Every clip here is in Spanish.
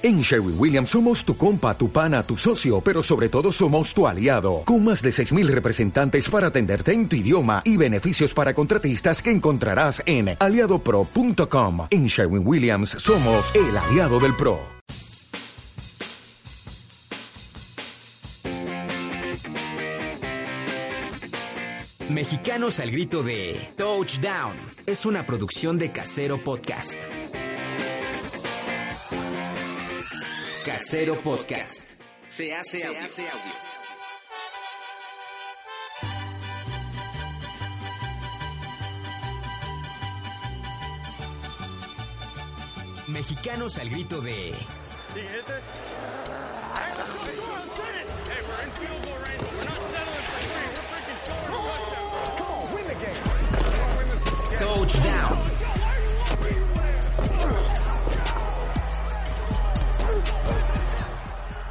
En Sherwin Williams somos tu compa, tu pana, tu socio, pero sobre todo somos tu aliado, con más de 6.000 representantes para atenderte en tu idioma y beneficios para contratistas que encontrarás en aliadopro.com. En Sherwin Williams somos el aliado del PRO. Mexicanos al grito de Touchdown es una producción de Casero Podcast. Casero Podcast. Se hace, audio. Mexicanos al grito de Touchdown.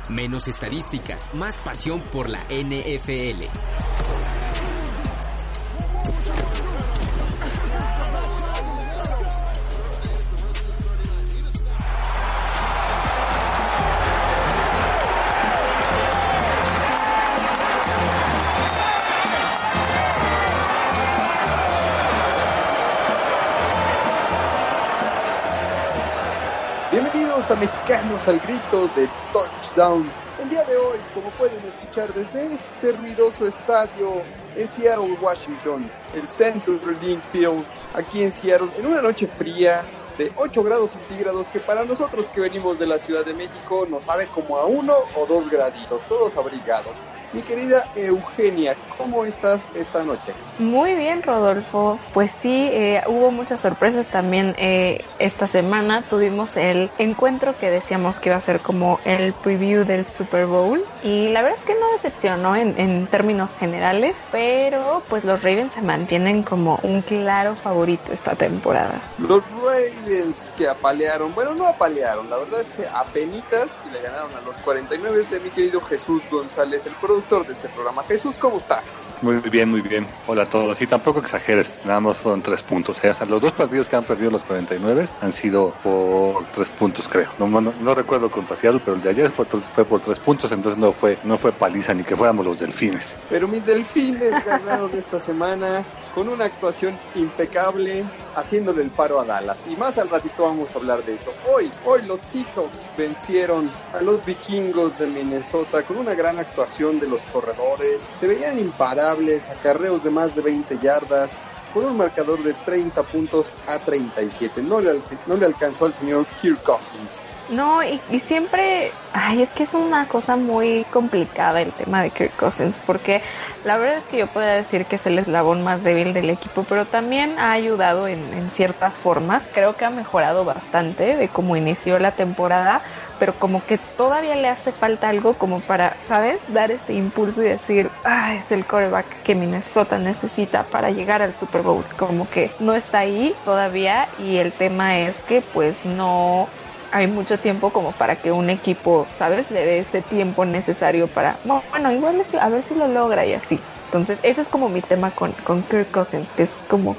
Menos estadísticas, más pasión por la NFL. A Mexicanos al grito de Touchdown. El día de hoy, como pueden escuchar desde este ruidoso estadio en Seattle, Washington, el Central Link Field, aquí en Seattle, en una noche fría, de 8 grados centígrados, que para nosotros que venimos de la Ciudad de México nos sabe como a uno o dos graditos, todos abrigados. Mi querida Eugenia, ¿cómo estás esta noche? Muy bien, Rodolfo. Pues sí, eh, hubo muchas sorpresas también eh, esta semana. Tuvimos el encuentro que decíamos que iba a ser como el preview del Super Bowl. Y la verdad es que no decepcionó en, en términos generales, pero pues los Ravens se mantienen como un claro favorito esta temporada. Los Ravens que apalearon, bueno, no apalearon, la verdad es que apenitas que le ganaron a los 49 de mi querido Jesús González, el productor de este programa. Jesús, ¿cómo estás? Muy bien, muy bien. Hola a todos. Y tampoco exageres, nada más fueron tres puntos. ¿eh? O sea, los dos partidos que han perdido los 49 han sido por tres puntos, creo. No, no, no recuerdo contra Seattle, pero el de ayer fue, fue por tres puntos, entonces no fue, no fue paliza ni que fuéramos los delfines. Pero mis delfines ganaron esta semana con una actuación impecable, haciéndole el paro a Dallas. Y más al ratito vamos a hablar de eso. Hoy, hoy los Seahawks vencieron a los vikingos de Minnesota con una gran actuación de los corredores. Se veían imparables, acarreos de más de 20 yardas, con un marcador de 30 puntos a 37. No le, no le alcanzó al señor Kirk Cousins. No, y, y, siempre, ay, es que es una cosa muy complicada el tema de Kirk Cousins, porque la verdad es que yo podría decir que es el eslabón más débil del equipo, pero también ha ayudado en, en ciertas formas. Creo que ha mejorado bastante de cómo inició la temporada, pero como que todavía le hace falta algo como para, ¿sabes? Dar ese impulso y decir, ah, es el coreback que Minnesota necesita para llegar al Super Bowl. Como que no está ahí todavía y el tema es que pues no hay mucho tiempo como para que un equipo, ¿sabes? Le dé ese tiempo necesario para, bueno, igual a ver si lo logra y así. Entonces, ese es como mi tema con, con Kirk Cousins, que es como,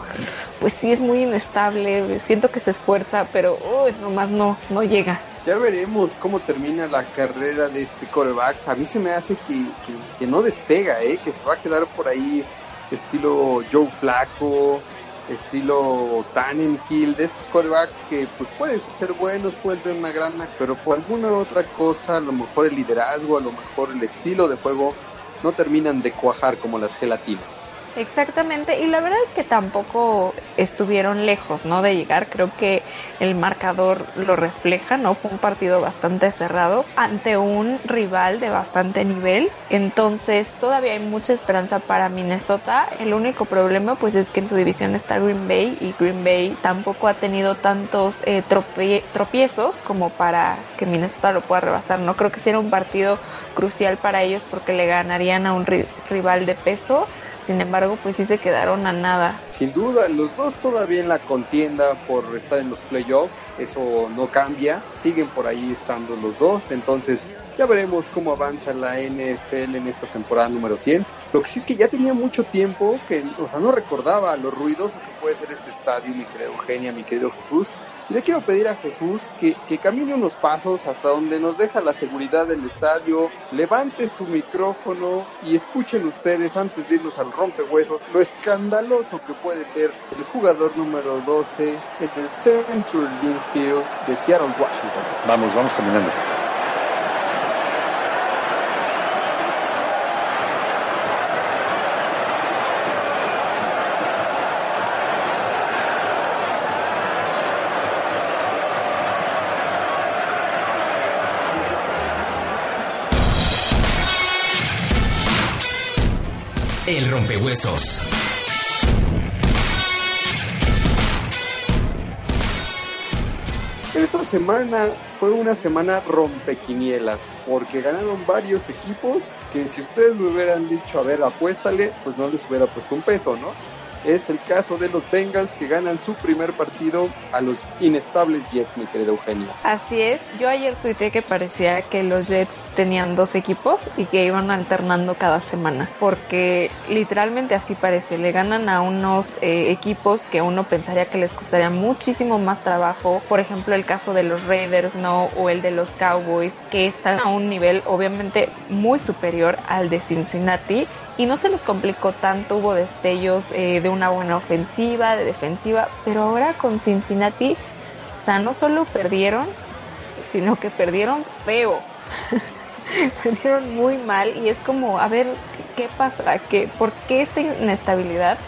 pues sí es muy inestable, siento que se esfuerza, pero uy, nomás no, no llega. Ya veremos cómo termina la carrera de este coreback. A mí se me hace que, que, no despega, ¿eh? que se va a quedar por ahí estilo Joe Flaco, estilo Tannenhill, de esos corebacks que pues pueden ser buenos, pueden tener una gran, pero por alguna otra cosa, a lo mejor el liderazgo, a lo mejor el estilo de juego, no terminan de cuajar como las gelatinas. Exactamente, y la verdad es que tampoco estuvieron lejos, ¿no? De llegar, creo que el marcador lo refleja, ¿no? Fue un partido bastante cerrado ante un rival de bastante nivel, entonces todavía hay mucha esperanza para Minnesota. El único problema, pues, es que en su división está Green Bay y Green Bay tampoco ha tenido tantos eh, tropie tropiezos como para que Minnesota lo pueda rebasar. No creo que sea un partido crucial para ellos porque le ganarían a un ri rival de peso sin embargo, pues sí se quedaron a nada. Sin duda, los dos todavía en la contienda por estar en los playoffs, eso no cambia, siguen por ahí estando los dos, entonces ya veremos cómo avanza la NFL en esta temporada número 100. Lo que sí es que ya tenía mucho tiempo que, o sea, no recordaba lo ruidoso que puede ser este estadio, mi querido Eugenia, mi querido Jesús, Y le quiero pedir a Jesús que, que camine unos pasos hasta donde nos deja la seguridad del estadio, levante su micrófono y escuchen ustedes antes de irnos al rompehuesos lo escandaloso que puede ser el jugador número 12 en el Central Field de Seattle, Washington. Vamos, vamos caminando. El rompehuesos. Esta semana fue una semana rompequinielas, porque ganaron varios equipos que si ustedes me hubieran dicho, a ver, apuéstale, pues no les hubiera puesto un peso, ¿no? Es el caso de los Bengals que ganan su primer partido a los inestables Jets, mi querida Eugenia. Así es, yo ayer tuiteé que parecía que los Jets tenían dos equipos y que iban alternando cada semana, porque literalmente así parece, le ganan a unos eh, equipos que uno pensaría que les costaría muchísimo más trabajo, por ejemplo el caso de los Raiders, ¿no? O el de los Cowboys, que están a un nivel obviamente muy superior al de Cincinnati y no se les complicó tanto, hubo destellos eh, de una buena ofensiva, de defensiva, pero ahora con Cincinnati, o sea, no solo perdieron, sino que perdieron feo. perdieron muy mal y es como, a ver, ¿qué pasa? ¿Qué, ¿Por qué esta inestabilidad?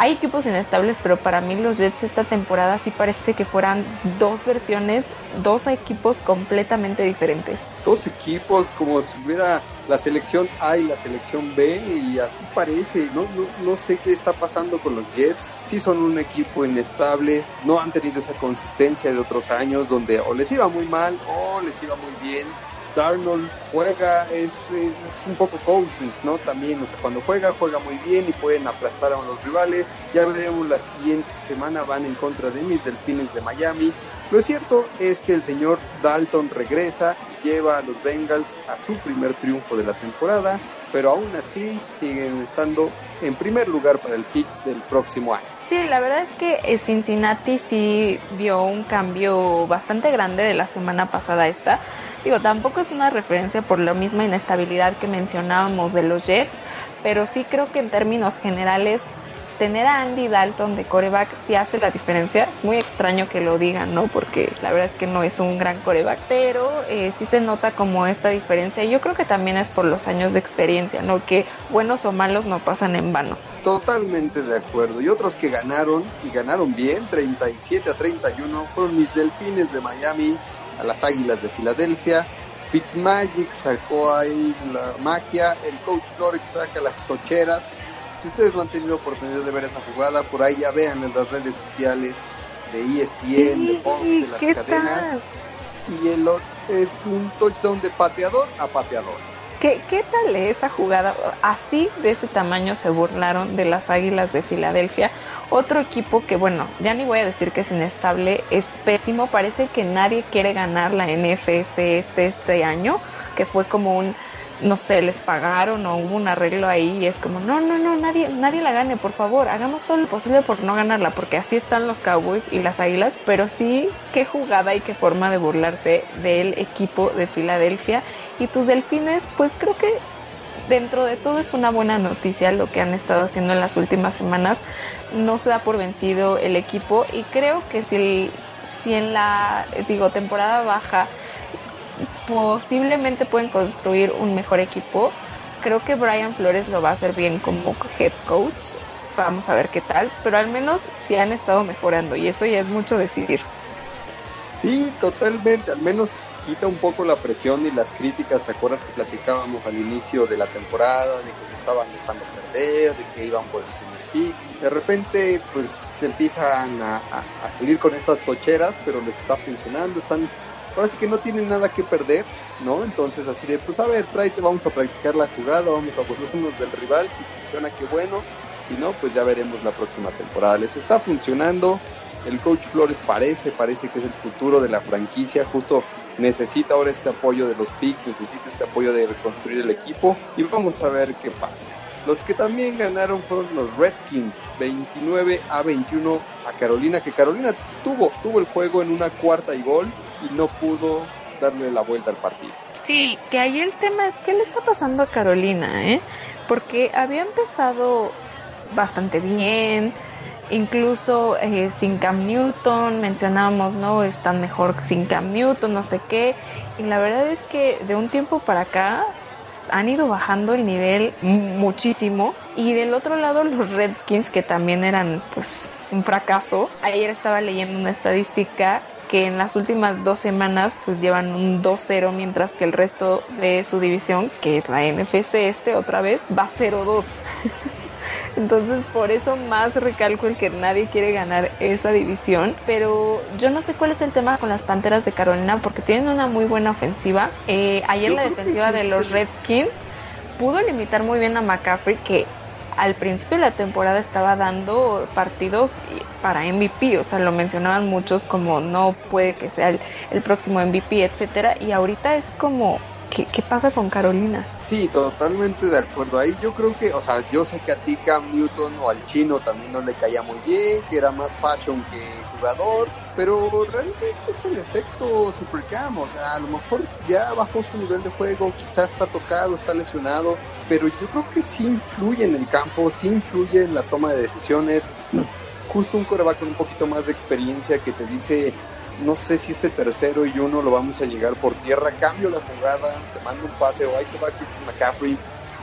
Hay equipos inestables, pero para mí los Jets esta temporada sí parece que fueran dos versiones, dos equipos completamente diferentes. Dos equipos como si hubiera la selección A y la selección B y así parece, no, no, sé qué está pasando con los Jets, sí son un equipo inestable, no han tenido esa consistencia de otros años donde o les iba muy mal o les iba muy bien Darnold juega, es, es, un poco Cousins, ¿no? También, o sea, cuando juega, juega muy bien y pueden aplastar a los rivales. Ya veremos la siguiente semana, van en contra de mis Delfines de Miami. Lo cierto es que el señor Dalton regresa y lleva a los Bengals a su primer triunfo de la temporada, pero aún así siguen estando en primer lugar para el pick del próximo año. Sí, la verdad es que eh, Cincinnati sí vio un cambio bastante grande de la semana pasada esta. Digo, tampoco es una referencia por la misma inestabilidad que mencionábamos de los Jets, pero sí creo que en términos generales tener a Andy Dalton de coreback sí hace la diferencia. Es muy extraño que lo digan, ¿no? Porque la verdad es que no es un gran coreback, pero eh, sí se nota como esta diferencia. Yo creo que también es por los años de experiencia, ¿no? Que buenos o malos no pasan en vano. Totalmente de acuerdo. Y otros que ganaron, y ganaron bien, 37 a 31, fueron mis Delfines de Miami a las Águilas de Filadelfia. Fitzmagic sacó ahí la magia, el coach Flores saca las tocheras si ustedes no han tenido oportunidad de ver esa jugada, por ahí ya vean en las redes sociales de ESPN, de Fox, de las cadenas. Y el, es un touchdown de pateador a pateador. ¿Qué, ¿Qué tal esa jugada? Así de ese tamaño se burlaron de las Águilas de Filadelfia. Otro equipo que, bueno, ya ni voy a decir que es inestable, es pésimo. Parece que nadie quiere ganar la NFS este, este año, que fue como un no sé, les pagaron o hubo un arreglo ahí y es como, no, no, no, nadie, nadie la gane, por favor, hagamos todo lo posible por no ganarla, porque así están los Cowboys y las Águilas, pero sí, qué jugada y qué forma de burlarse del equipo de Filadelfia. Y tus delfines, pues creo que dentro de todo es una buena noticia lo que han estado haciendo en las últimas semanas. No se da por vencido el equipo y creo que si, si en la, digo, temporada baja posiblemente pueden construir un mejor equipo. Creo que Brian Flores lo va a hacer bien como head coach. Vamos a ver qué tal, pero al menos sí han estado mejorando y eso ya es mucho decidir. Sí, totalmente. Al menos quita un poco la presión y las críticas. ¿Te acuerdas que platicábamos al inicio de la temporada de que se estaban dejando perder, de que iban por el primer pick? De repente, pues se empiezan a, a salir con estas tocheras, pero les está funcionando. Están ahora sí que no tienen nada que perder, ¿no? Entonces así de, pues a ver, tráete, vamos a practicar la jugada, vamos a burlarnos del rival, si funciona, qué bueno, si no, pues ya veremos la próxima temporada. Les está funcionando, el coach Flores parece, parece que es el futuro de la franquicia, justo necesita ahora este apoyo de los picks, necesita este apoyo de reconstruir el equipo y vamos a ver qué pasa. Los que también ganaron fueron los Redskins, 29 a 21 a Carolina, que Carolina tuvo, tuvo el juego en una cuarta y gol y no pudo darle la vuelta al partido. Sí, que ahí el tema es qué le está pasando a Carolina, ¿eh? Porque había empezado bastante bien, incluso eh, sin Cam Newton, mencionábamos, ¿no? Están mejor sin Cam Newton, no sé qué. Y la verdad es que de un tiempo para acá han ido bajando el nivel muchísimo. Y del otro lado, los Redskins, que también eran pues un fracaso. Ayer estaba leyendo una estadística que en las últimas dos semanas pues llevan un 2-0 mientras que el resto de su división, que es la NFC este otra vez, va 0-2. Entonces por eso más recalco el que nadie quiere ganar esa división. Pero yo no sé cuál es el tema con las Panteras de Carolina porque tienen una muy buena ofensiva. Eh, ayer la defensiva de los Redskins pudo limitar muy bien a McCaffrey que al principio de la temporada estaba dando partidos para MVP, o sea, lo mencionaban muchos como no puede que sea el, próximo MVP, etcétera, y ahorita es como ¿Qué, pasa con Carolina? Sí, totalmente de acuerdo. Ahí yo creo que, o sea, yo sé que a ti Cam Newton o al chino también no le caía muy bien, que era más fashion que jugador, pero realmente es el efecto Super Cam. O sea, a lo mejor ya bajó su nivel de juego, quizás está tocado, está lesionado, pero yo creo que sí influye en el campo, sí influye en la toma de decisiones. Justo un coreback con un poquito más de experiencia que te dice no sé si este tercero y uno lo vamos a llegar por tierra, cambio la jugada, te mando un pase o ahí te va Christian McCaffrey.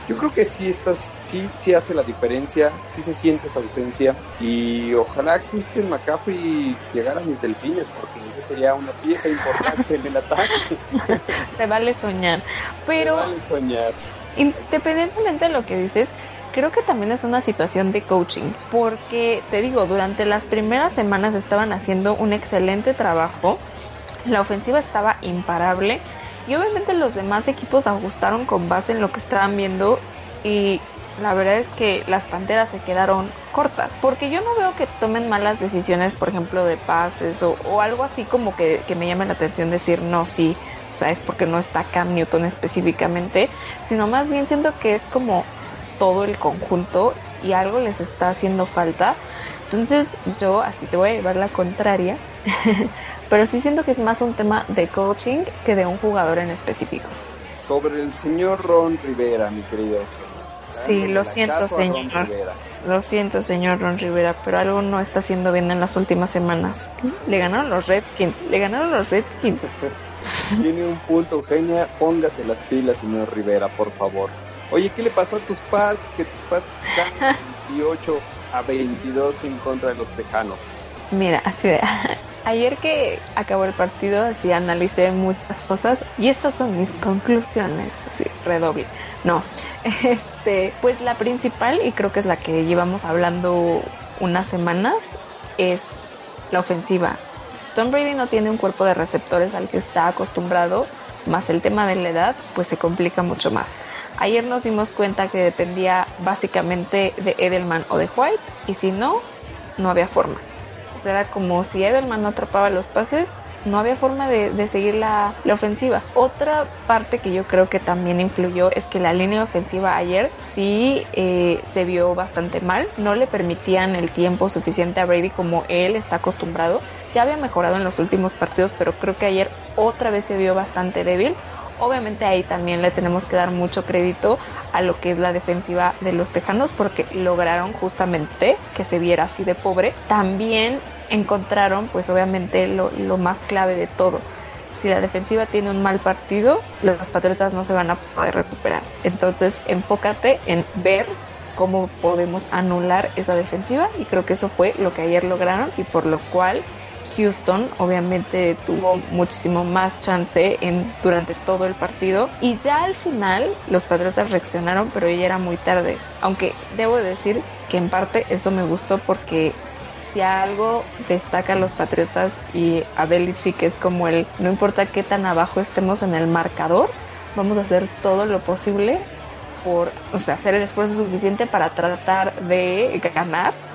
Yo creo que sí estás, sí, sí hace la diferencia, sí se siente esa ausencia y ojalá Christian McCaffrey llegara a mis delfines porque esa sería una pieza importante en el ataque. Se vale soñar, pero Se vale soñar. Independientemente de lo que dices, creo que también es una situación de coaching, porque te digo, durante las primeras semanas estaban haciendo un excelente trabajo, la ofensiva estaba imparable y obviamente los demás equipos ajustaron con base en lo que estaban viendo y la verdad es que las Panteras se quedaron cortas, porque yo no veo que tomen malas decisiones, por ejemplo, de pases o, o algo así como que, que me llame la atención decir no, sí, o sea, es porque no está Cam Newton específicamente, sino más bien siento que es como todo el conjunto y algo les está haciendo falta. Entonces yo así te voy a llevar la contraria, pero sí siento que es más un tema de coaching que de un jugador en específico. Sobre el señor Ron Rivera, mi querido. Sí, lo siento, señor. Lo siento, señor Ron Rivera, pero algo no está haciendo bien en las últimas semanas. Le ganaron los Redskins, le ganaron los Redskins. Tiene un punto, Eugenia. Póngase las pilas, señor Rivera, por favor. Oye, ¿qué le pasó a tus Pats? Que tus Pats ganan 28 a 22 en contra de los Tejanos. Mira, así de, ayer que acabó el partido, así analicé muchas cosas y estas son mis conclusiones, así, redoble. No, este, pues la principal y creo que es la que llevamos hablando unas semanas es la ofensiva. Tom Brady no tiene un cuerpo de receptores al que está acostumbrado, más el tema de la edad, pues se complica mucho más. Ayer nos dimos cuenta que dependía básicamente de Edelman o de White y si no, no había forma. era como si Edelman no atrapaba los pases, no había forma de, seguir la, ofensiva. Otra parte que yo creo que también influyó es que la línea ofensiva ayer sí eh, se vio bastante mal. No le permitían el tiempo suficiente a Brady como él está acostumbrado. Ya había mejorado en los últimos partidos, pero creo que ayer otra vez se vio bastante débil. Obviamente ahí también le tenemos que dar mucho crédito a lo que es la defensiva de los Tejanos porque lograron justamente que se viera así de pobre. También encontraron pues obviamente lo, lo más clave de todo. Si la defensiva tiene un mal partido, los Patriotas no se van a poder recuperar. Entonces enfócate en ver cómo podemos anular esa defensiva y creo que eso fue lo que ayer lograron y por lo cual Houston obviamente tuvo muchísimo más chance en, durante todo el partido. Y ya al final los Patriotas reaccionaron pero ya era muy tarde. Aunque debo decir que en parte eso me gustó porque si algo destaca a los Patriotas y a Belichick es como el no importa qué tan abajo estemos en el marcador vamos a hacer todo lo posible por o sea hacer el esfuerzo suficiente para tratar de ganar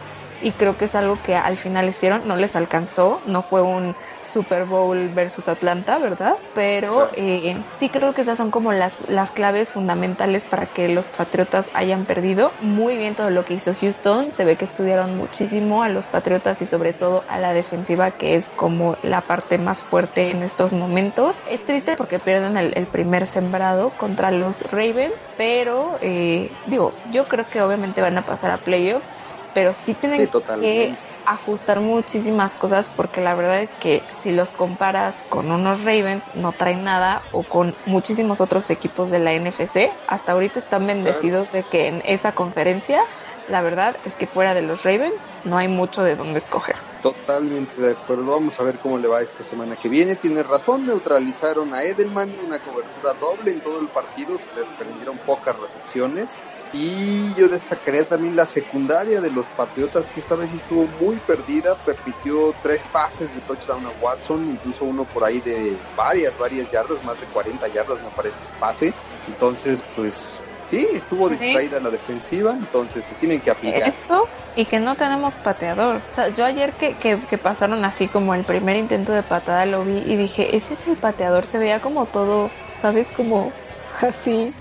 y creo que es algo que al final hicieron, no les alcanzó, no fue un Super Bowl versus Atlanta, ¿verdad? Pero eh, sí creo que esas son como las, las claves fundamentales para que los Patriotas hayan perdido. Muy bien todo lo que hizo Houston, se ve que estudiaron muchísimo a los Patriotas y sobre todo a la defensiva que es como la parte más fuerte en estos momentos. Es triste porque pierden el, primer sembrado contra los Ravens, pero eh, digo, yo creo que obviamente van a pasar a playoffs pero sí tienen que ajustar muchísimas cosas porque la verdad es que si los comparas con unos Ravens no traen nada o con muchísimos otros equipos de la NFC, hasta ahorita están bendecidos de que en esa conferencia la verdad es que fuera de los Ravens no hay mucho de dónde escoger. Totalmente de acuerdo. Vamos a ver cómo le va esta semana que viene. Tiene razón, neutralizaron a Edelman, una cobertura doble en todo el partido, le prendieron pocas recepciones. Y yo destacaría también la secundaria de los Patriotas, que esta vez estuvo muy perdida, permitió tres pases de touchdown a Watson, incluso uno por ahí de varias, varias yardas, más de 40 yardas me parece ese pase. Entonces, pues Sí, estuvo distraída la defensiva, entonces se tienen que aplicar. Eso y que no tenemos pateador. O sea, yo ayer que, que, pasaron así como el primer intento de patada lo vi y dije, ese es el pateador, se veía como todo, ¿sabes? Como así.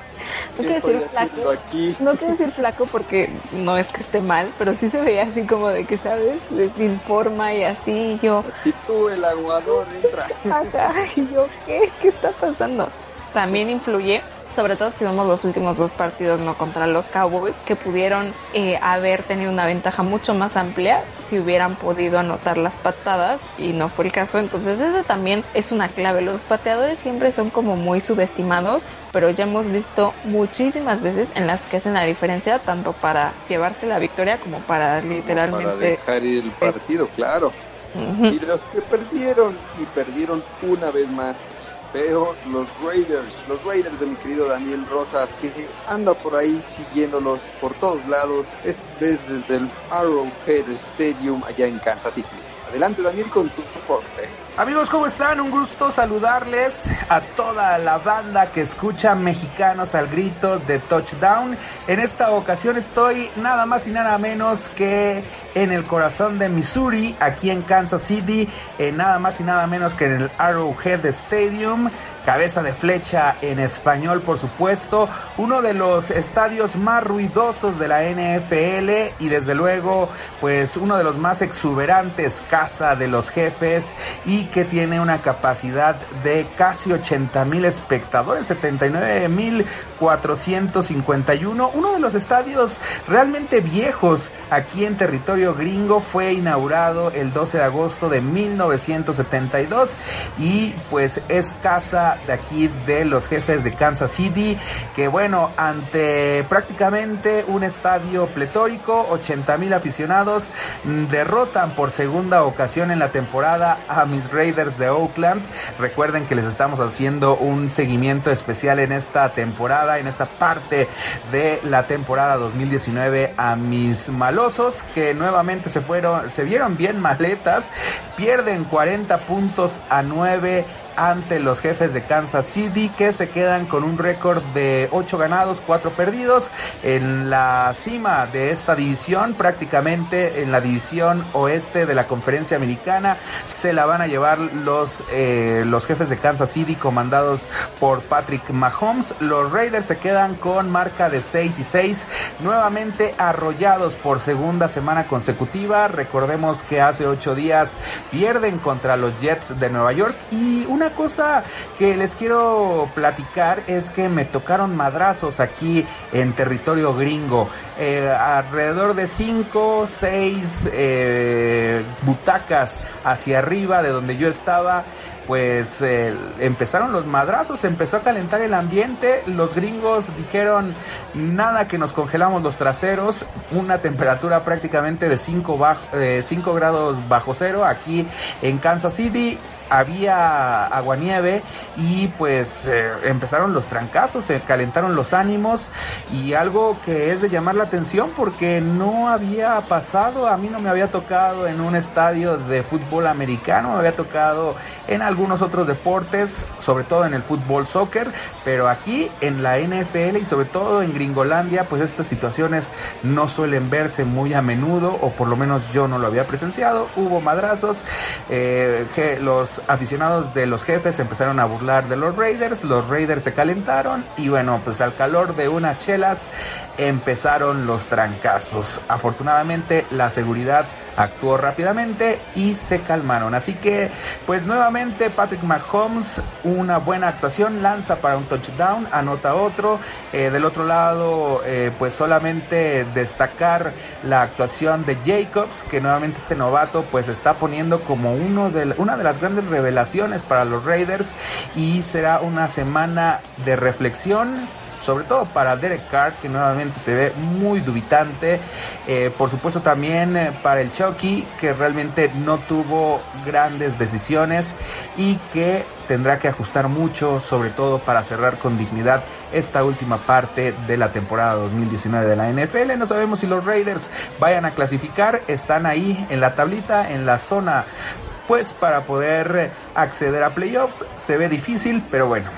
No quiero decir flaco. Aquí? No quiero decir flaco porque no es que esté mal, pero sí se veía así como de que, ¿sabes? Sin forma y así. Y yo. Si tú, el aguador, entra. Acá, y yo, ¿qué? ¿Qué está pasando? También influye sobre todo si vemos los últimos dos partidos no contra los Cowboys, que pudieron eh, haber tenido una ventaja mucho más amplia si hubieran podido anotar las patadas y no fue el caso. Entonces ese también es una clave. Los pateadores siempre son como muy subestimados, pero ya hemos visto muchísimas veces en las que hacen la diferencia tanto para llevarse la victoria como para literalmente para dejar ir el partido, claro. Y los que perdieron y perdieron una vez más pero los Raiders, los Raiders de mi querido Daniel Rosas, que anda por ahí siguiéndolos por todos lados, esta vez desde el Arrowhead Stadium allá en Kansas City. Adelante Daniel con tu poste. Amigos, ¿cómo están? Un gusto saludarles a toda la banda que escucha Mexicanos al Grito de Touchdown. En esta ocasión estoy nada más y nada menos que en el corazón de Missouri, aquí en Kansas City, nada más y nada menos que en el Arrowhead Stadium cabeza de flecha en español, por supuesto, uno de los estadios más ruidosos de la NFL y desde luego, pues uno de los más exuberantes, casa de los jefes y que tiene una capacidad de casi 80 mil espectadores, 79 mil 451, uno. De los estadios realmente viejos aquí en territorio gringo, fue inaugurado el 12 de agosto de 1972 y pues es casa de aquí de los jefes de Kansas City, que bueno, ante prácticamente un estadio pletórico, 80 mil aficionados, mm, derrotan por segunda ocasión en la temporada a mis Raiders de Oakland. Recuerden que les estamos haciendo un seguimiento especial en esta temporada, en esta parte de la temporada 2019 a mis malosos que nuevamente se fueron, se vieron bien maletas, pierden 40 puntos a 9 ante los jefes de Kansas City que se quedan con un récord de 8 ganados, 4 perdidos en la cima de esta división, prácticamente en la división oeste de la conferencia americana se la van a llevar los, eh, los jefes de Kansas City comandados por Patrick Mahomes. Los Raiders se quedan con marca de 6 y 6, nuevamente arrollados por segunda semana consecutiva. Recordemos que hace 8 días pierden contra los Jets de Nueva York y una cosa que les quiero platicar es que me tocaron madrazos aquí en territorio gringo. Eh, alrededor de 5, 6 eh, butacas hacia arriba de donde yo estaba pues eh, empezaron los madrazos, empezó a calentar el ambiente, los gringos dijeron nada que nos congelamos los traseros, una temperatura prácticamente de 5 grados bajo cero aquí en Kansas City, había aguanieve y pues eh, empezaron los trancazos, se calentaron los ánimos y algo que es de llamar la atención porque no había pasado, a mí no me había tocado en un estadio de fútbol americano, me había tocado en algún algunos otros deportes, sobre todo en el fútbol soccer, pero aquí en la NFL y sobre todo en Gringolandia, pues estas situaciones no suelen verse muy a menudo, o por lo menos yo no lo había presenciado. Hubo madrazos, eh, los aficionados de los jefes empezaron a burlar de los Raiders, los Raiders se calentaron y bueno, pues al calor de unas chelas empezaron los trancazos. Afortunadamente la seguridad actuó rápidamente y se calmaron. Así que, pues nuevamente Patrick Mahomes, una buena actuación, lanza para un touchdown, anota otro. Eh, del otro lado, eh, pues solamente destacar la actuación de Jacobs, que nuevamente este novato pues está poniendo como uno de, una de las grandes revelaciones para los Raiders y será una semana de reflexión sobre todo para Derek Carr, que nuevamente se ve muy dubitante. Eh, por supuesto también eh, para el Chucky, que realmente no tuvo grandes decisiones y que tendrá que ajustar mucho, sobre todo para cerrar con dignidad esta última parte de la temporada 2019 de la NFL. No sabemos si los Raiders vayan a clasificar, están ahí en la tablita, en la zona, pues para poder acceder a playoffs. Se ve difícil, pero bueno.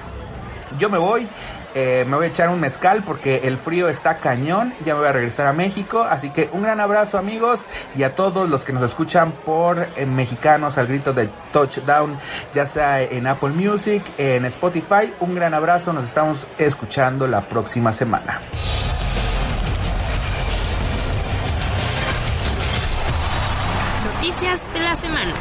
Yo me voy eh, me voy a echar un mezcal porque el frío está cañón. Ya me voy a regresar a México. Así que un gran abrazo amigos y a todos los que nos escuchan por eh, mexicanos al grito de touchdown, ya sea en Apple Music, en Spotify. Un gran abrazo. Nos estamos escuchando la próxima semana. Noticias de la semana.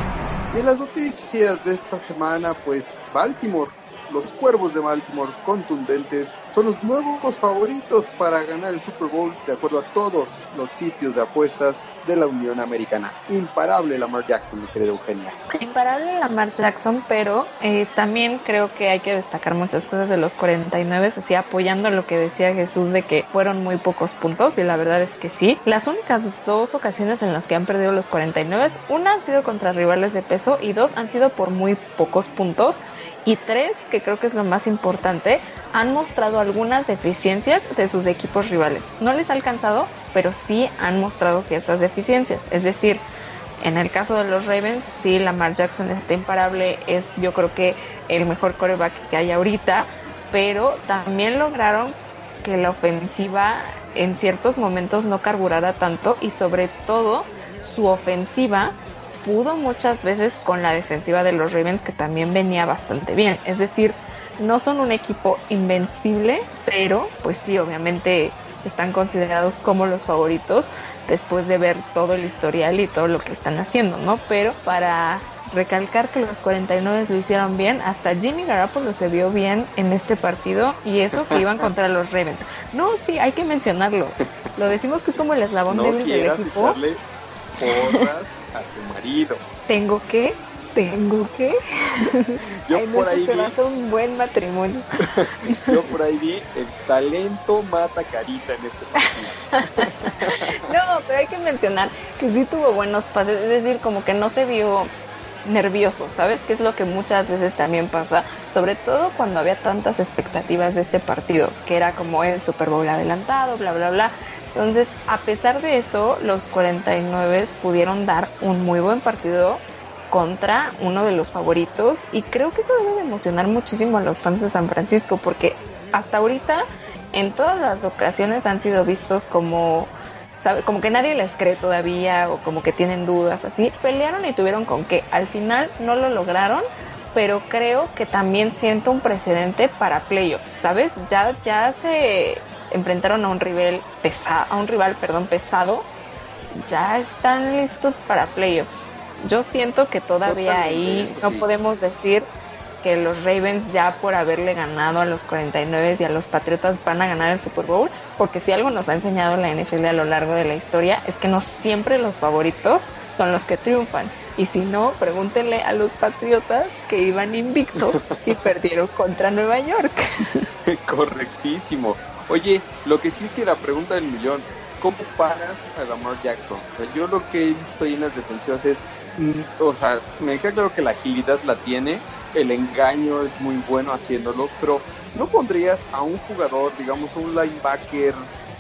Y en las noticias de esta semana, pues Baltimore los Cuervos de Baltimore contundentes son los nuevos favoritos para ganar el Super Bowl de acuerdo a todos los sitios de apuestas de la Unión Americana. Imparable Lamar Jackson, mi querida Eugenia. Imparable Lamar Jackson, pero eh, también creo que hay que destacar muchas cosas de los 49, así apoyando lo que decía Jesús de que fueron muy pocos puntos y la verdad es que sí. Las únicas dos ocasiones en las que han perdido los 49, una han sido contra rivales de peso y dos han sido por muy pocos puntos y tres, que creo que es lo más importante, han mostrado algunas deficiencias de sus equipos rivales. No les ha alcanzado, pero sí han mostrado ciertas deficiencias. Es decir, en el caso de los Ravens, sí, Lamar Jackson está imparable, es yo creo que el mejor coreback que hay ahorita, pero también lograron que la ofensiva en ciertos momentos no carburara tanto y sobre todo su ofensiva pudo muchas veces con la defensiva de los Ravens que también venía bastante bien. Es decir, no son un equipo invencible, pero pues sí, obviamente están considerados como los favoritos después de ver todo el historial y todo lo que están haciendo, ¿no? Pero para recalcar que los 49 lo hicieron bien, hasta Jimmy Garoppolo se vio bien en este partido y eso que iban contra los Ravens. No, sí, hay que mencionarlo. Lo decimos que es como el eslabón débil del equipo a tu marido. ¿Tengo que? ¿Tengo que? Yo por ahí vi... un buen matrimonio. Yo por ahí vi el talento mata carita en este partido. no, pero hay que mencionar que sí tuvo buenos pases, es decir, como que no se vio nervioso, ¿sabes? Que es lo que muchas veces también pasa, sobre todo cuando había tantas expectativas de este partido, que era como el Super Bowl adelantado, bla, bla, bla. Entonces, a pesar de eso, los 49 pudieron dar un muy buen partido contra uno de los favoritos y creo que eso debe emocionar muchísimo a los fans de San Francisco porque hasta ahorita en todas las ocasiones han sido vistos como como que nadie les cree todavía o como que tienen dudas así. Pelearon y tuvieron con que al final no lo lograron, pero creo que también siento un precedente para playoffs, ¿sabes? Ya ya se enfrentaron a un rival pesado, a un rival, perdón, pesado, ya están listos para playoffs. Yo siento que todavía ahí no podemos decir que los Ravens ya por haberle ganado a los 49 y a los Patriotas van a ganar el Super Bowl, porque si algo nos ha enseñado la NFL a lo largo de la historia es que no siempre los favoritos son los que triunfan. Y si no, pregúntenle a los Patriotas que iban invictos y perdieron contra Nueva York. Correctísimo. Oye, lo que sí es que la pregunta del millón, ¿cómo paras a Lamar Jackson? yo lo que he visto ahí en las defensivas es, mm, o sea, me queda claro que la agilidad la tiene, el engaño es muy bueno haciéndolo, pero ¿no pondrías a un jugador, digamos, un linebacker,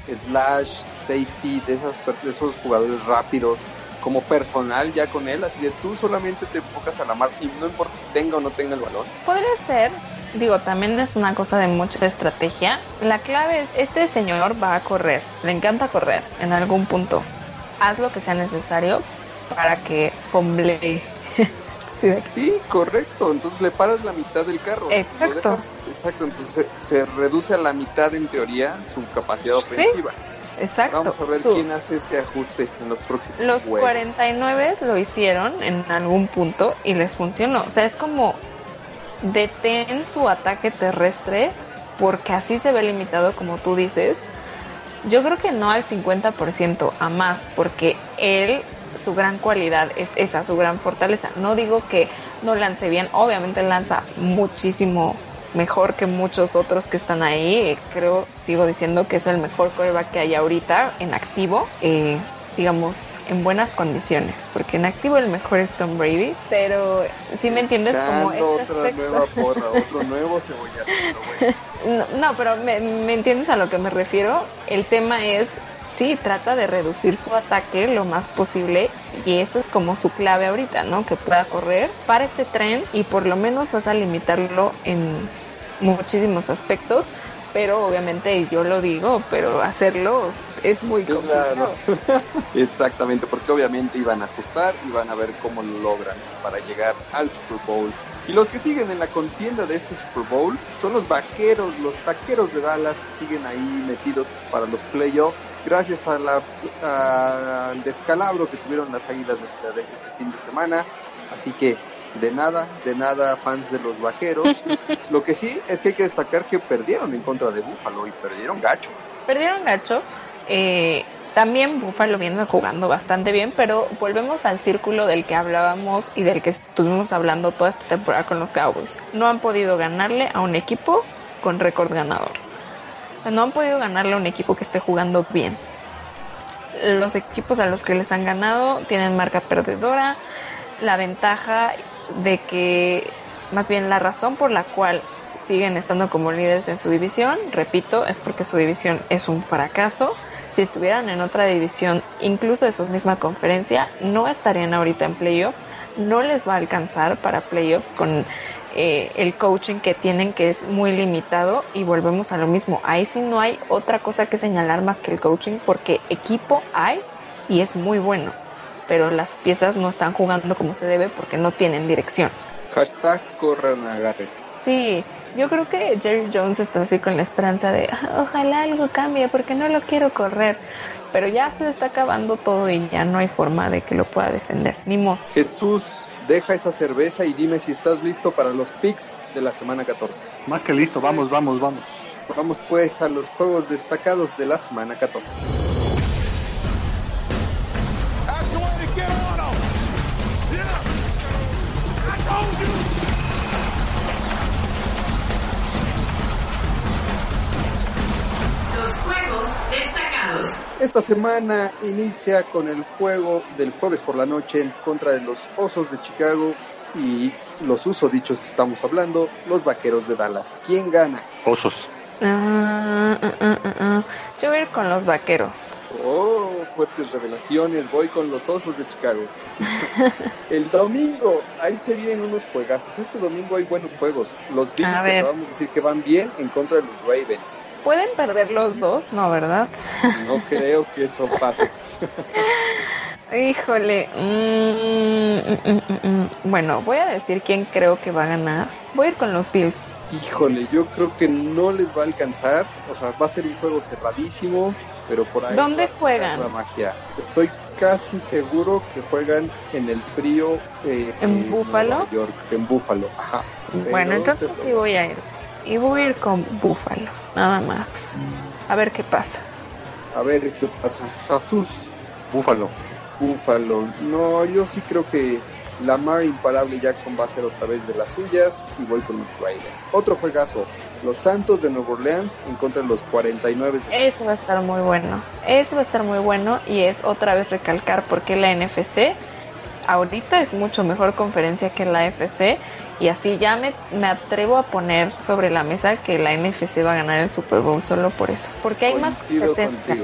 slash, safety, de, esas, de esos jugadores rápidos, como personal ya con él, así de tú solamente te enfocas a la marca y no importa si tenga o no tenga el balón. Podría ser, digo, también es una cosa de mucha estrategia. La clave es, este señor va a correr, le encanta correr en algún punto. Haz lo que sea necesario para que Pomble Sí, correcto. Entonces le paras la mitad del carro. Exacto. exacto. Entonces se, reduce a la mitad en teoría su capacidad ofensiva. Exacto. Vamos a ver quién hace ese ajuste en los próximos Los 49 lo hicieron en algún punto y les funcionó. O sea, es como detén su ataque terrestre porque así se ve limitado como tú dices. Yo creo que no al 50%, a más, porque él su gran cualidad es esa, su gran fortaleza. No digo que no lance bien, obviamente lanza muchísimo mejor que muchos otros que están ahí. Creo, sigo diciendo que es el mejor coreback que hay ahorita en activo. Eh, digamos, en buenas condiciones, porque en activo el mejor es Tom Brady, pero si me entiendes como este otra nueva porra, otro nuevo no, no, pero me, me entiendes a lo que me refiero. El tema es sí, trata de reducir su ataque lo más posible y eso es como su clave ahorita, ¿no? Que pueda correr para ese tren y por lo menos vas a limitarlo en muchísimos aspectos, pero obviamente yo lo digo, pero hacerlo es muy complicado. Exactamente, porque obviamente iban a ajustar y van a ver cómo lo logran para llegar al Super Bowl y los que siguen en la contienda de este Super Bowl son los vaqueros, los taqueros de Dallas, que siguen ahí metidos para los playoffs, gracias a la, al descalabro que tuvieron las águilas de, este fin de semana. Así que de nada, de nada, fans de los vaqueros. Lo que sí es que hay que destacar que perdieron en contra de Buffalo y perdieron gacho. Perdieron gacho. Eh, también Buffalo viene jugando bastante bien, pero volvemos al círculo del que hablábamos y del que estuvimos hablando toda esta temporada con los Cowboys. No han podido ganarle a un equipo con récord ganador. O sea, no han podido ganarle a un equipo que esté jugando bien. Los equipos a los que les han ganado tienen marca perdedora. La ventaja de que, más bien la razón por la cual siguen estando como líderes en su división, repito, es porque su división es un fracaso si estuvieran en otra división, incluso de su misma conferencia, no estarían ahorita en playoffs, no les va a alcanzar para playoffs con eh, el coaching que tienen que es muy limitado y volvemos a lo mismo, ahí sí no hay otra cosa que señalar más que el coaching porque equipo hay y es muy bueno, pero las piezas no están jugando como se debe porque no tienen dirección. Hashtag corran agarre. Sí, yo creo que Jerry Jones está así con la esperanza de ojalá algo cambie porque no lo quiero correr. Pero ya se le está acabando todo y ya no hay forma de que lo pueda defender. Ni modo. Jesús, deja esa cerveza y dime si estás listo para los picks de la semana 14. Más que listo, vamos, vamos, vamos. Vamos pues a los juegos destacados de la semana 14. Esta semana inicia con el juego del jueves por la noche en contra de los Osos de Chicago y los usodichos que estamos hablando, los Vaqueros de Dallas. ¿Quién gana? Osos. Ah, ah, ah, Yo voy a ir con los Vaqueros. Oh, fuertes revelaciones. Voy con los Osos de Chicago. el domingo, ahí se vienen unos juegazos. Este domingo hay buenos juegos. Los Bills, que vamos a decir que van bien en contra de los Ravens. ¿Pueden perder los dos? No, ¿verdad? no creo que eso pase. Híjole. Mm, mm, mm, bueno, voy a decir quién creo que va a ganar. Voy a ir con los Bills. Híjole, yo creo que no les va a alcanzar. O sea, va a ser un juego cerradísimo pero por ahí. ¿Dónde juegan? La magia. Estoy casi seguro que juegan en el frío. Eh, ¿En Búfalo? York, en Búfalo, ajá. bueno, entonces sí voy a ir. Y voy a ir con Búfalo, nada más. A ver qué pasa. A ver qué pasa. Jesús. Búfalo. Búfalo. No, yo sí creo que Lamar Imparable Jackson va a ser otra vez de las suyas y voy con los Raiders. Otro juegazo, los Santos de Nueva Orleans en contra de los 49. Eso va a estar muy bueno. Eso va a estar muy bueno y es otra vez recalcar porque la NFC ahorita es mucho mejor conferencia que la FC y así ya me, me atrevo a poner sobre la mesa que la NFC va a ganar el Super Bowl solo por eso. Porque hay más competencia.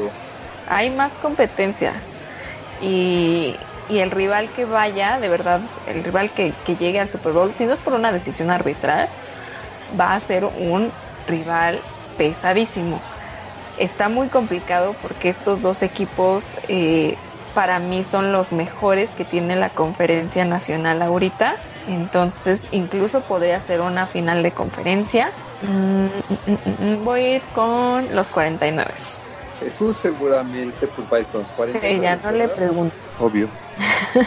Hay más competencia. Y el rival que vaya, de verdad, el rival que, llegue al Super Bowl, si no es por una decisión arbitral, va a ser un rival pesadísimo. Está muy complicado porque estos dos equipos eh, para mí son los mejores que tiene la conferencia nacional ahorita. Entonces incluso podría ser una final de conferencia. Mm, mm, mm, voy con los 49. Jesús seguramente pues va a ir con los 49. ya no le pregunto. Obvio.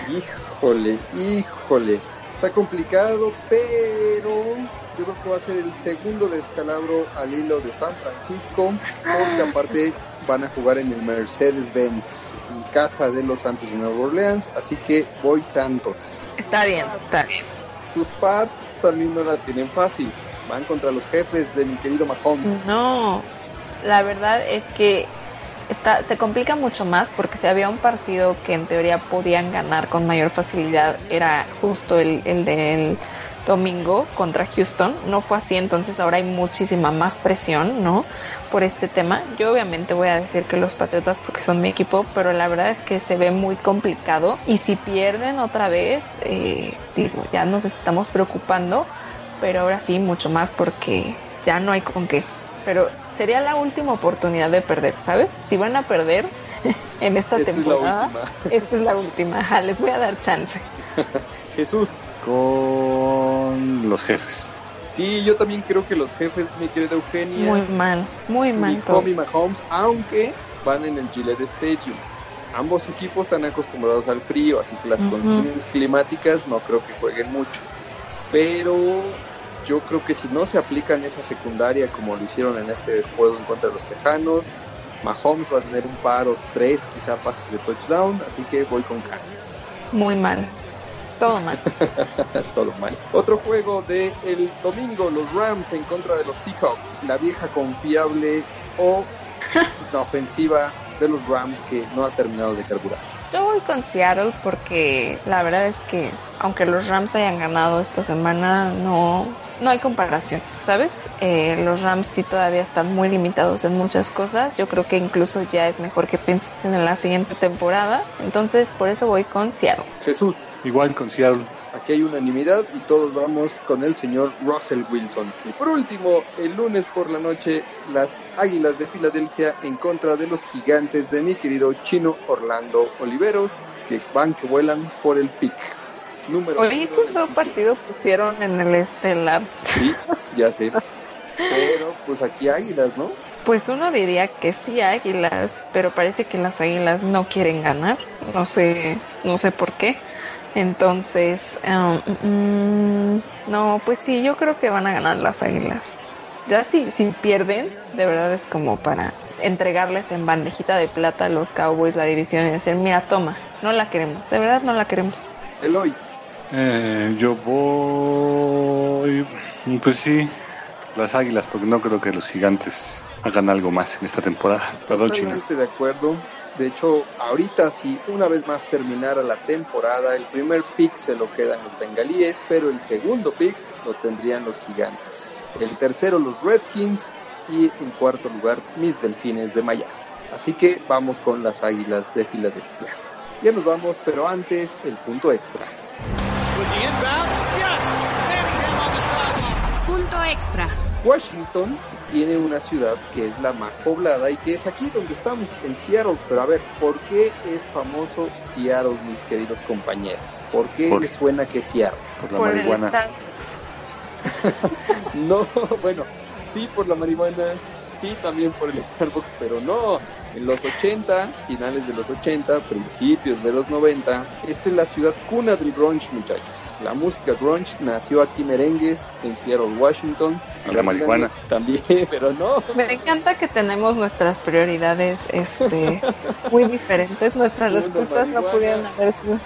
híjole, híjole. Está complicado, pero yo creo que va a ser el segundo descalabro al hilo de San Francisco, porque aparte van a jugar en el Mercedes-Benz, en casa de los Santos de Nueva Orleans, así que voy Santos. Está bien, está bien. Tus Pats también no la tienen fácil, van contra los jefes de mi querido Mahomes. No, la verdad es que Está, se complica mucho más porque si había un partido que en teoría podían ganar con mayor facilidad era justo el, el del domingo contra Houston. No fue así, entonces ahora hay muchísima más presión, ¿no? Por este tema. Yo obviamente voy a decir que los Patriotas porque son mi equipo, pero la verdad es que se ve muy complicado y si pierden otra vez, eh, digo, ya nos estamos preocupando, pero ahora sí mucho más porque ya no hay con qué. Pero sería la última oportunidad de perder, ¿sabes? Si van a perder en esta, temporada, esta es la última. les voy a dar chance. Jesús. Con los jefes. Sí, yo también creo que los jefes, mi querida Eugenia. Muy mal, muy mal. Tommy Mahomes, aunque van en el Gillette Stadium. Ambos equipos están acostumbrados al frío, así que las condiciones climáticas no creo que jueguen mucho. Pero yo creo que si no se aplican esa secundaria como lo hicieron en este juego en contra de los Tejanos, Mahomes va a tener un paro, tres quizá pases de touchdown, así que voy con Kansas. Muy mal. Todo mal. Todo mal. Otro juego de el domingo, los Rams en contra de los Seahawks, la vieja confiable o la ofensiva de los Rams que no ha terminado de carburar. Yo voy con Seattle porque la verdad es que aunque los Rams hayan ganado esta semana, no, no hay comparación, ¿sabes? Eh, los Rams sí todavía están muy limitados en muchas cosas. Yo creo que incluso ya es mejor que piensen en la siguiente temporada. Entonces, por eso voy con Seattle. Jesús. Igual con Seattle. Aquí hay unanimidad y todos vamos con el señor Russell Wilson. Y por último, el lunes por la noche, las Águilas de Filadelfia en contra de los gigantes de mi querido chino Orlando Oliveros, que van que vuelan por el pick. Número Oye, ¿cuántos partidos pusieron en el estelar? Sí, ya sé. Pero pues aquí águilas, ¿no? Pues uno diría que sí águilas, pero parece que las águilas no quieren ganar. No sé, no sé por qué. Entonces, um, mm, no, pues sí, yo creo que van a ganar las águilas. Ya si, si pierden, de verdad es como para entregarles en bandejita de plata a los Cowboys la división y decir, mira, toma, no la queremos, de verdad no la queremos. Eloy. Eh, yo voy, pues sí, las águilas, porque no creo que los gigantes hagan algo más en esta temporada. Perdón, Totalmente de acuerdo. De hecho, ahorita si una vez más terminara la temporada, el primer pick se lo quedan los bengalíes, pero el segundo pick lo tendrían los gigantes. El tercero los Redskins y en cuarto lugar mis delfines de Miami. Así que vamos con las águilas de Filadelfia. Ya nos vamos, pero antes el punto extra. Punto extra. Washington tiene una ciudad que es la más poblada y que es aquí donde estamos, en Seattle. Pero a ver, ¿por qué es famoso Seattle, mis queridos compañeros? ¿Por qué les suena que es Seattle? Por la marihuana. no, bueno, sí por la marihuana, sí también por el Starbucks, pero no. En los 80, finales de los 80, principios de los 90, esta es la ciudad cuna del grunge, muchachos. La música grunge nació aquí merengues en Seattle, Washington. La marihuana. También, pero no. Me encanta que tenemos nuestras prioridades este, muy diferentes. Nuestras respuestas no pudieron haber sido.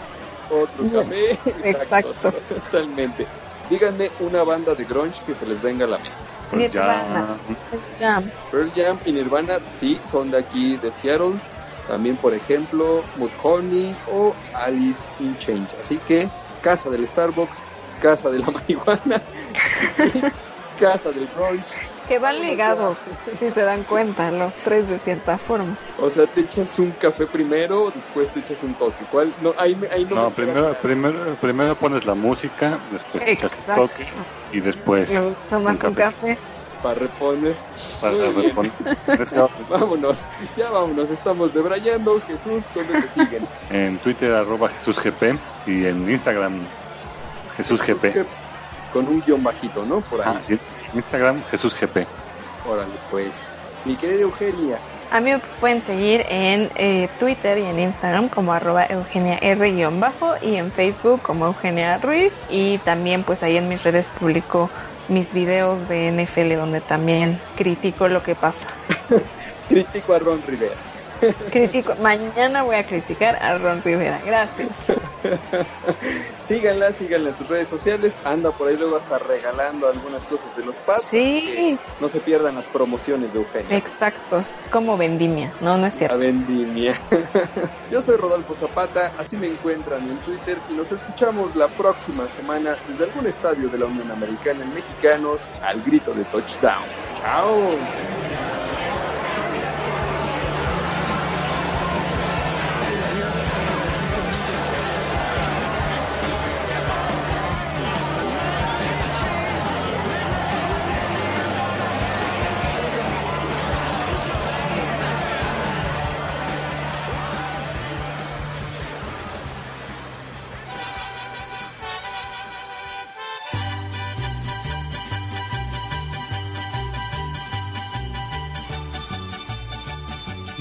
Otro café. Exacto. Totalmente. Díganme una banda de grunge que se les venga a la mente. Pues. Pearl Jam. Pearl Jam y Nirvana, sí, son de aquí de Seattle. También, por ejemplo, Mudhoney o Alice in Chains. Así que, casa del Starbucks, casa de la marihuana. casa del brunch. Que van ligados, si se dan cuenta, los tres de cierta forma. O sea, te echas un café primero, después te echas un toque. ¿Cuál? No, ahí, ahí no, No, me primero, primero, primero pones la música, después te echas el toque y después tomas un café. Para reponer. para. Vámonos, ya vámonos, estamos debrayando. Jesús, ¿dónde te siguen? En Twitter arroba JesúsGP y en Instagram JesúsGP. Jesús, Con un guion bajito, ¿no? Por ahí. Ah, Instagram JesúsGP. Órale, pues. Mi querida Eugenia, A mí me pueden seguir en eh, Twitter y en Instagram como arroba Eugenia R-bajo y en Facebook como Eugenia Ruiz y también pues ahí en mis redes publico mis videos de NFL donde también critico lo que pasa. critico a Ron Rivera. Critico, mañana voy a criticar a Ron Rivera. Gracias. síganla, síganla en sus redes sociales. Anda por ahí luego hasta regalando algunas cosas de los pasos. Sí, No se pierdan las promociones de Eugenia. exacto. Es como vendimia. No, no es La cierto. vendimia. Yo soy Rodolfo Zapata, así me encuentran en Twitter y nos escuchamos la próxima semana desde algún estadio de la Unión Americana en Mexicanos al grito de touchdown. ¡Chao!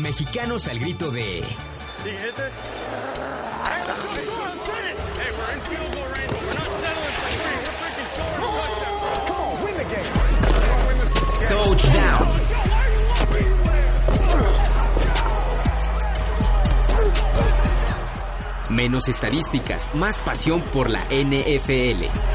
Mexicanos al grito de touchdown. Menos estadísticas, más pasión por la NFL.